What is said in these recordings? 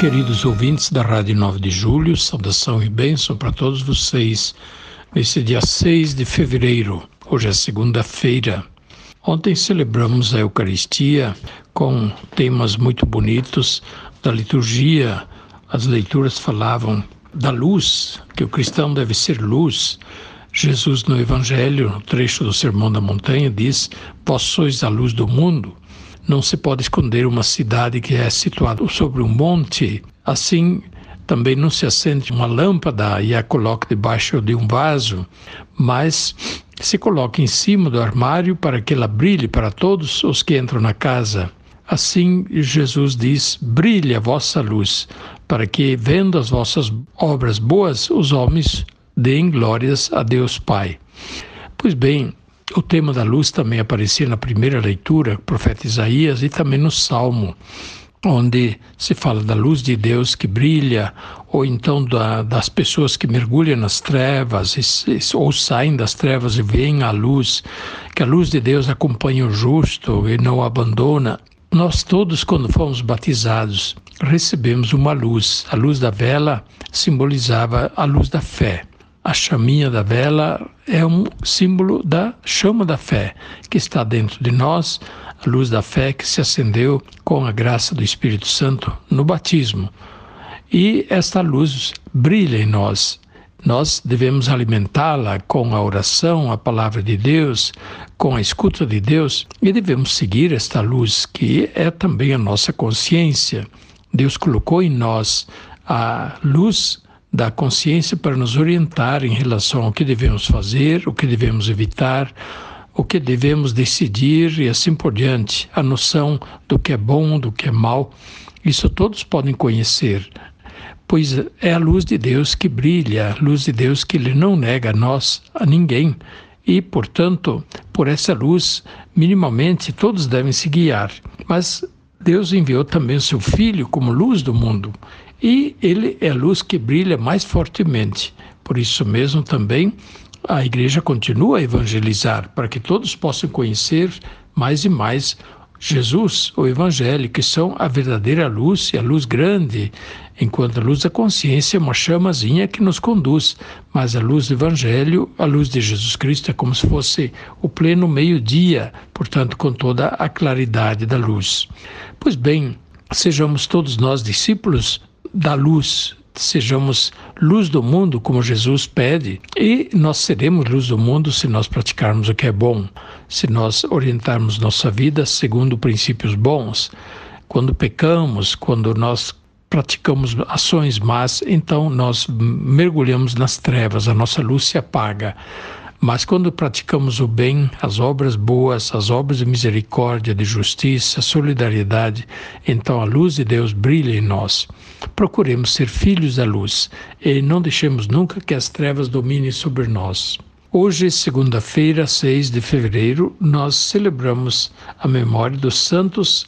Queridos ouvintes da Rádio 9 de Julho, saudação e bênção para todos vocês nesse dia 6 de fevereiro. Hoje é segunda-feira. Ontem celebramos a Eucaristia com temas muito bonitos da liturgia. As leituras falavam da luz, que o cristão deve ser luz. Jesus, no Evangelho, no trecho do Sermão da Montanha, diz: Vós sois a luz do mundo. Não se pode esconder uma cidade que é situada sobre um monte. Assim, também não se acende uma lâmpada e a coloca debaixo de um vaso, mas se coloca em cima do armário para que ela brilhe para todos os que entram na casa. Assim, Jesus diz: brilhe a vossa luz, para que, vendo as vossas obras boas, os homens deem glórias a Deus Pai. Pois bem, o tema da luz também aparecia na primeira leitura, profeta Isaías, e também no Salmo, onde se fala da luz de Deus que brilha, ou então da, das pessoas que mergulham nas trevas, e, ou saem das trevas e veem a luz, que a luz de Deus acompanha o justo e não o abandona. Nós todos, quando fomos batizados, recebemos uma luz. A luz da vela simbolizava a luz da fé. A chaminha da vela é um símbolo da chama da fé que está dentro de nós, a luz da fé que se acendeu com a graça do Espírito Santo no batismo. E esta luz brilha em nós. Nós devemos alimentá-la com a oração, a palavra de Deus, com a escuta de Deus e devemos seguir esta luz que é também a nossa consciência. Deus colocou em nós a luz da consciência para nos orientar em relação ao que devemos fazer, o que devemos evitar, o que devemos decidir e assim por diante. A noção do que é bom, do que é mal, isso todos podem conhecer, pois é a luz de Deus que brilha, a luz de Deus que Ele não nega a nós, a ninguém. E, portanto, por essa luz, minimamente todos devem se guiar. Mas Deus enviou também o seu Filho como luz do mundo e ele é a luz que brilha mais fortemente. Por isso mesmo também a igreja continua a evangelizar para que todos possam conhecer mais e mais Jesus, o Evangelho, que são a verdadeira luz e a luz grande, enquanto a luz da consciência é uma chamazinha que nos conduz, mas a luz do Evangelho, a luz de Jesus Cristo, é como se fosse o pleno meio-dia, portanto, com toda a claridade da luz. Pois bem, sejamos todos nós discípulos da luz, sejamos luz do mundo, como Jesus pede, e nós seremos luz do mundo se nós praticarmos o que é bom, se nós orientarmos nossa vida segundo princípios bons. Quando pecamos, quando nós praticamos ações más, então nós mergulhamos nas trevas, a nossa luz se apaga. Mas quando praticamos o bem, as obras boas, as obras de misericórdia, de justiça, solidariedade, então a luz de Deus brilha em nós. Procuremos ser filhos da luz e não deixemos nunca que as trevas dominem sobre nós. Hoje, segunda-feira, 6 de fevereiro, nós celebramos a memória dos santos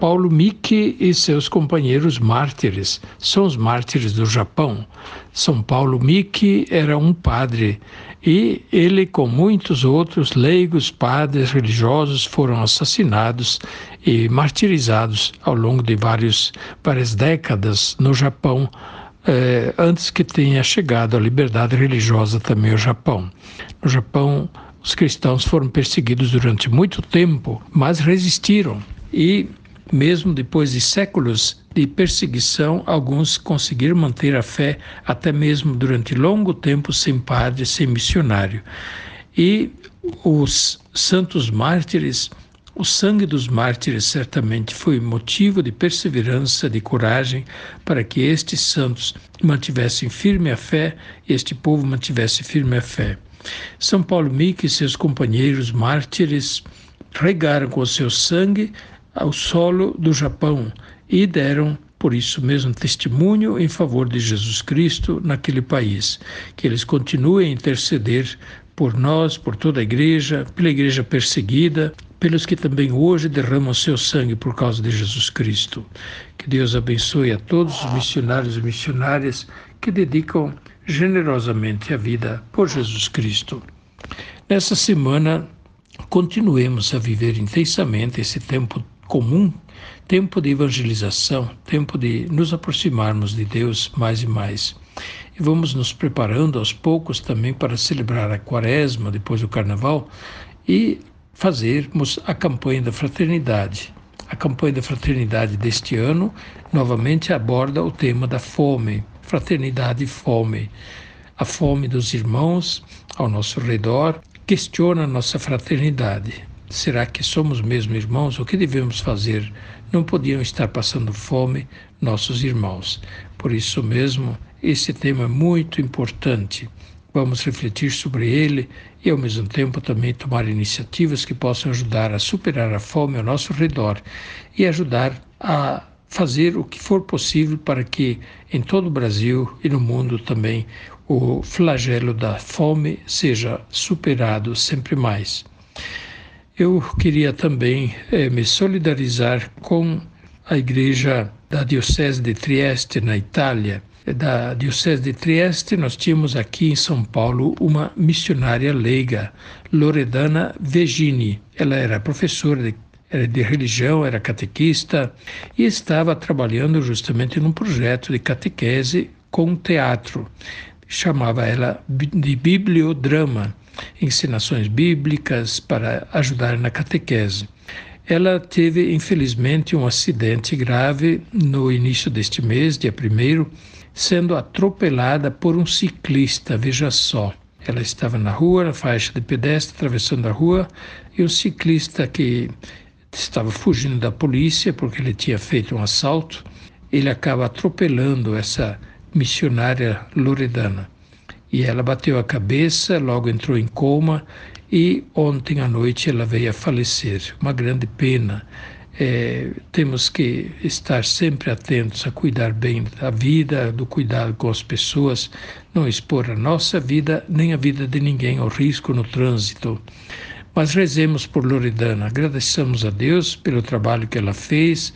Paulo Miki e seus companheiros mártires. São os mártires do Japão. São Paulo Miki era um padre e ele, com muitos outros leigos, padres, religiosos, foram assassinados e martirizados ao longo de vários, várias décadas no Japão eh, antes que tenha chegado a liberdade religiosa também ao Japão. No Japão, os cristãos foram perseguidos durante muito tempo, mas resistiram. E mesmo depois de séculos de perseguição, alguns conseguiram manter a fé até mesmo durante longo tempo sem padre, sem missionário. E os santos mártires o sangue dos mártires certamente foi motivo de perseverança, de coragem, para que estes santos mantivessem firme a fé, este povo mantivesse firme a fé. São Paulo Mique e seus companheiros mártires regaram com o seu sangue ao solo do Japão e deram por isso mesmo testemunho em favor de Jesus Cristo naquele país. Que eles continuem a interceder por nós, por toda a igreja, pela igreja perseguida, pelos que também hoje derramam seu sangue por causa de Jesus Cristo. Que Deus abençoe a todos os missionários e missionárias que dedicam generosamente a vida por Jesus Cristo. Nessa semana, continuemos a viver intensamente esse tempo comum, tempo de evangelização, tempo de nos aproximarmos de Deus mais e mais. E vamos nos preparando aos poucos também para celebrar a Quaresma depois do Carnaval e fazermos a campanha da fraternidade. A campanha da fraternidade deste ano novamente aborda o tema da fome, fraternidade e fome. A fome dos irmãos ao nosso redor questiona a nossa fraternidade. Será que somos mesmo irmãos? O que devemos fazer? Não podiam estar passando fome nossos irmãos. Por isso mesmo, esse tema é muito importante. Vamos refletir sobre ele e, ao mesmo tempo, também tomar iniciativas que possam ajudar a superar a fome ao nosso redor e ajudar a fazer o que for possível para que em todo o Brasil e no mundo também o flagelo da fome seja superado sempre mais. Eu queria também eh, me solidarizar com a igreja da Diocese de Trieste, na Itália, da Diocese de Trieste, nós tínhamos aqui em São Paulo uma missionária leiga, Loredana Vegini. Ela era professora de, era de religião, era catequista e estava trabalhando justamente num projeto de catequese com teatro. Chamava ela de bibliodrama, ensinações bíblicas para ajudar na catequese. Ela teve, infelizmente, um acidente grave no início deste mês, dia 1 sendo atropelada por um ciclista, veja só. Ela estava na rua, na faixa de pedestre, atravessando a rua, e um ciclista que estava fugindo da polícia porque ele tinha feito um assalto, ele acaba atropelando essa missionária loredana. E ela bateu a cabeça, logo entrou em coma e ontem à noite ela veio a falecer. Uma grande pena é, temos que estar sempre atentos a cuidar bem da vida, do cuidado com as pessoas, não expor a nossa vida nem a vida de ninguém ao risco no trânsito. Mas rezemos por Loredana, agradeçamos a Deus pelo trabalho que ela fez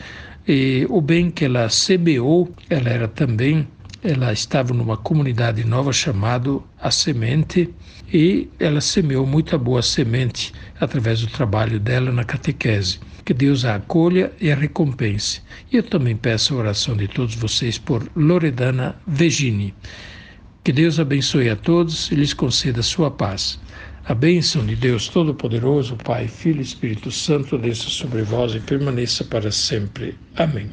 e o bem que ela semeou. Ela era também, ela estava numa comunidade nova chamada A Semente e ela semeou muita boa semente através do trabalho dela na catequese. Que Deus a acolha e a recompense. E eu também peço a oração de todos vocês por Loredana Vegini. Que Deus abençoe a todos e lhes conceda sua paz. A bênção de Deus Todo-Poderoso, Pai, Filho e Espírito Santo, desça sobre vós e permaneça para sempre. Amém.